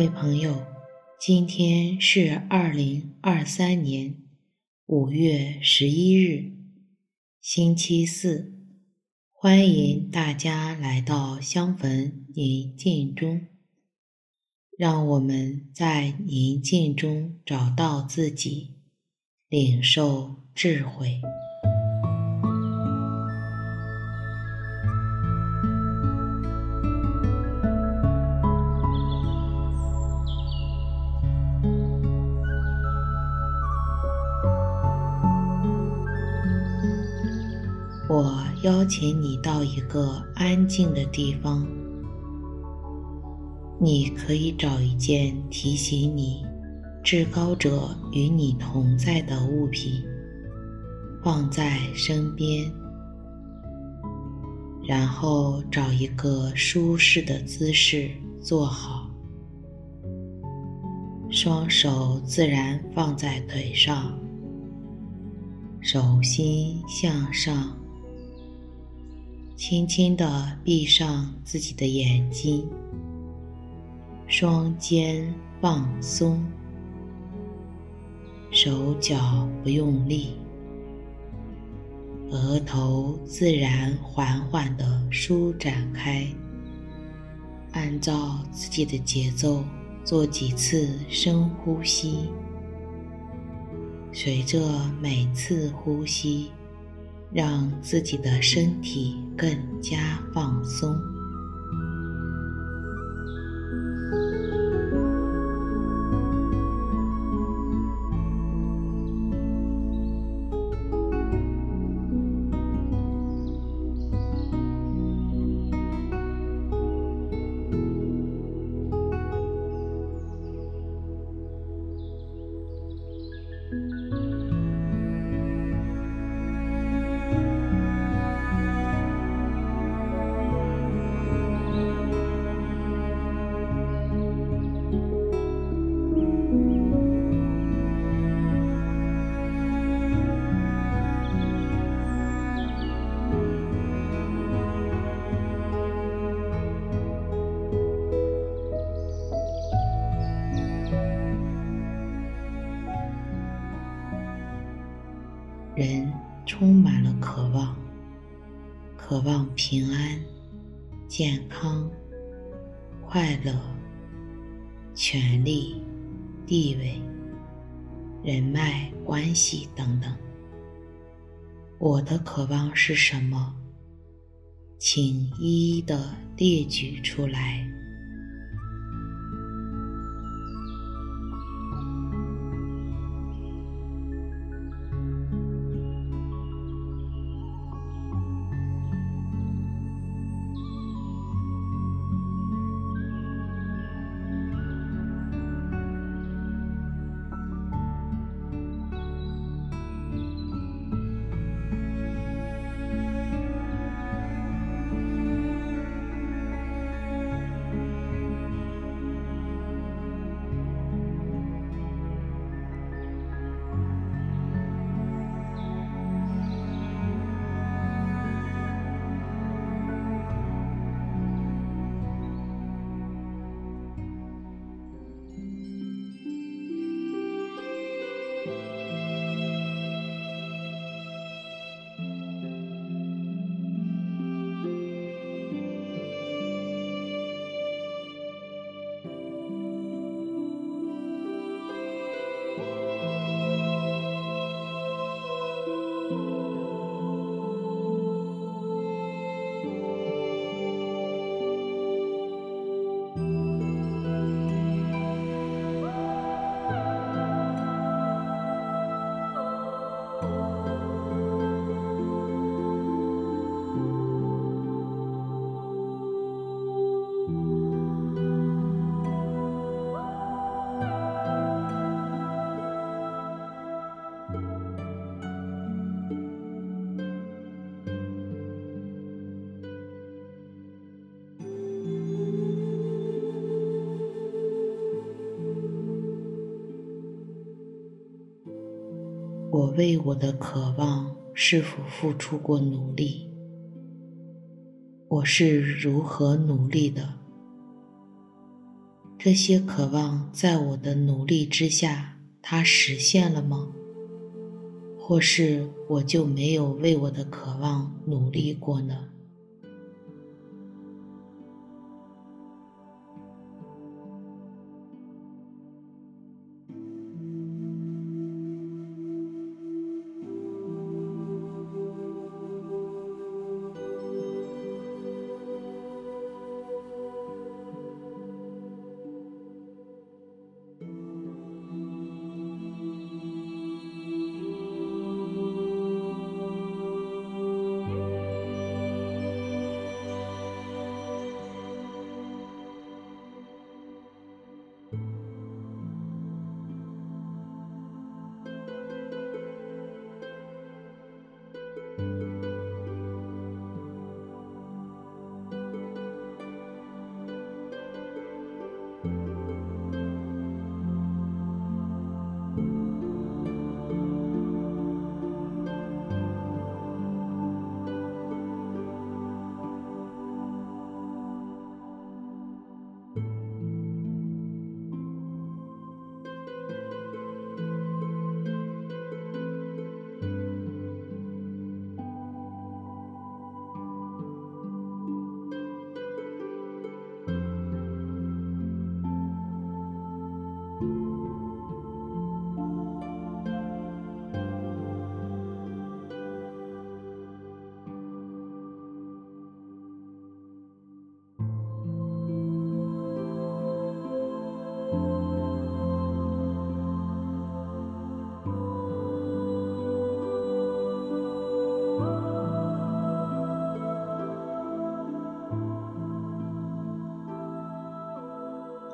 各位朋友，今天是二零二三年五月十一日，星期四。欢迎大家来到香焚宁静中，让我们在宁静中找到自己，领受智慧。我邀请你到一个安静的地方，你可以找一件提醒你至高者与你同在的物品，放在身边，然后找一个舒适的姿势坐好，双手自然放在腿上，手心向上。轻轻地闭上自己的眼睛，双肩放松，手脚不用力，额头自然缓缓地舒展开。按照自己的节奏做几次深呼吸，随着每次呼吸，让自己的身体更加放松。渴望平安、健康、快乐、权利、地位、人脉关系等等。我的渴望是什么？请一一的列举出来。为我的渴望是否付出过努力？我是如何努力的？这些渴望在我的努力之下，它实现了吗？或是我就没有为我的渴望努力过呢？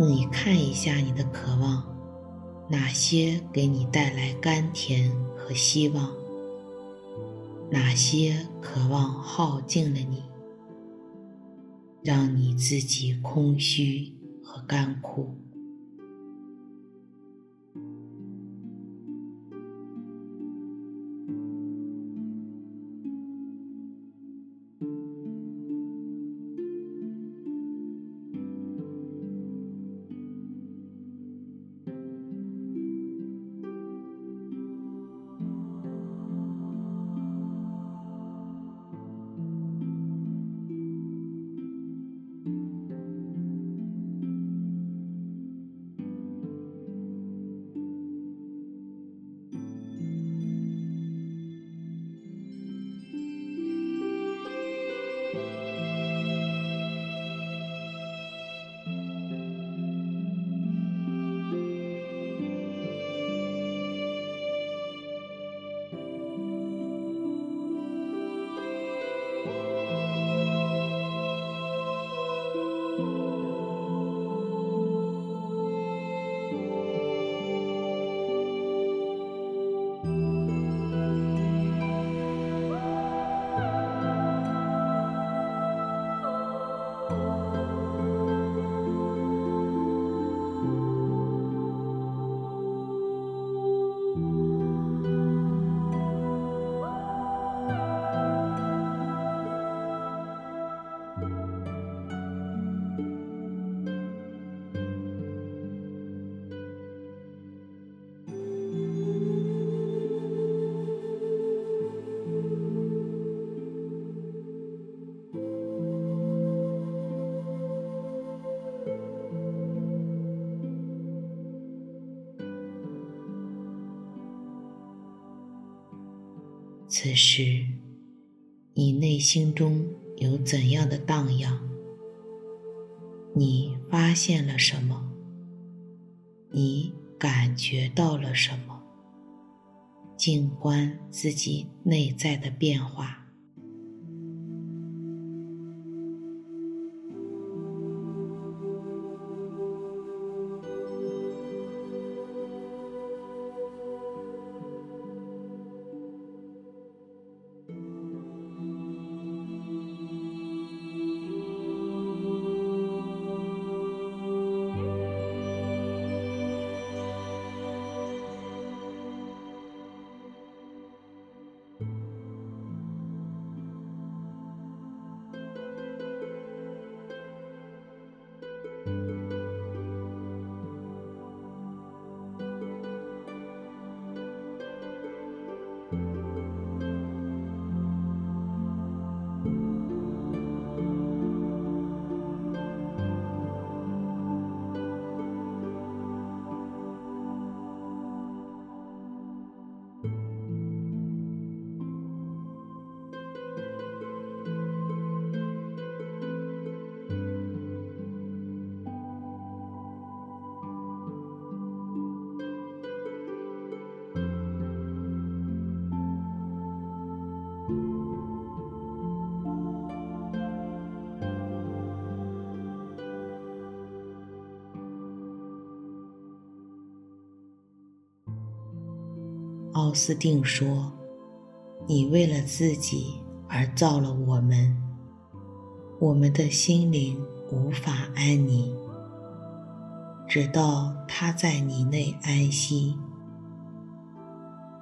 你看一下你的渴望，哪些给你带来甘甜和希望？哪些渴望耗尽了你，让你自己空虚和干枯？此时，你内心中有怎样的荡漾？你发现了什么？你感觉到了什么？静观自己内在的变化。奥斯定说：“你为了自己而造了我们，我们的心灵无法安宁，直到他在你内安息。”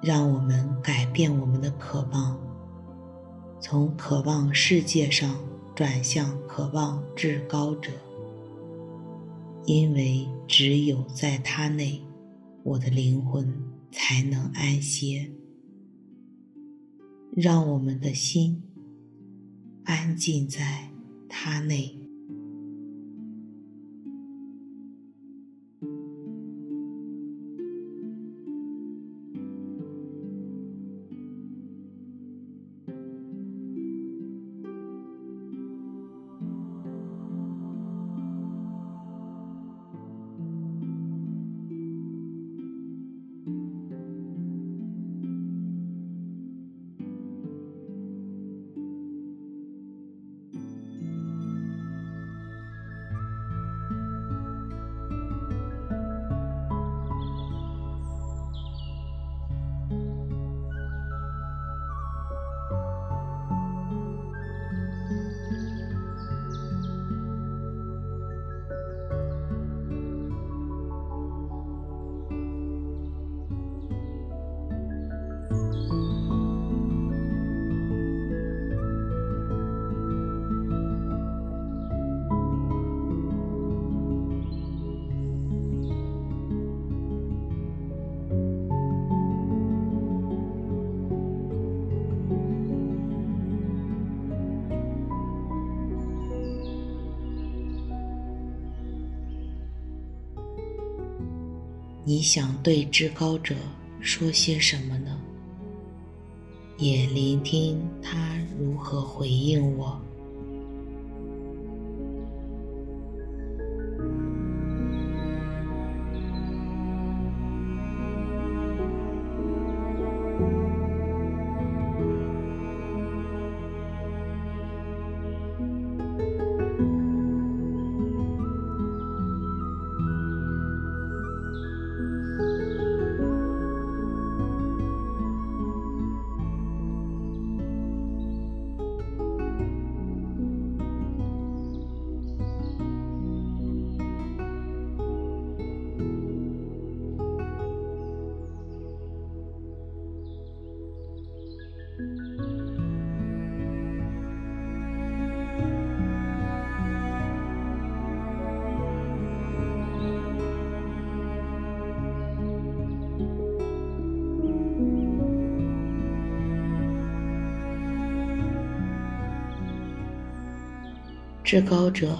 让我们改变我们的渴望，从渴望世界上转向渴望至高者，因为只有在他内，我的灵魂才能安歇。让我们的心安静在他内。你想对至高者说些什么呢？也聆听他如何回应我。至高者，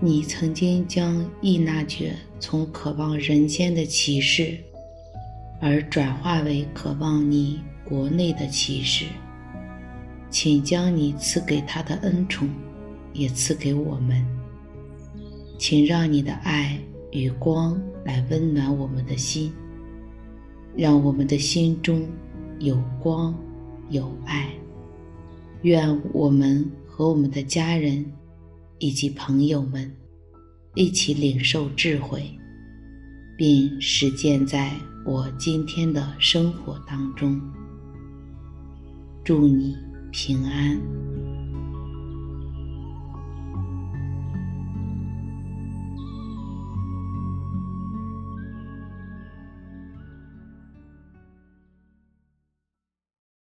你曾经将易纳觉从渴望人间的骑士，而转化为渴望你国内的骑士，请将你赐给他的恩宠，也赐给我们。请让你的爱与光来温暖我们的心，让我们的心中有光有爱。愿我们和我们的家人。以及朋友们一起领受智慧，并实践在我今天的生活当中。祝你平安。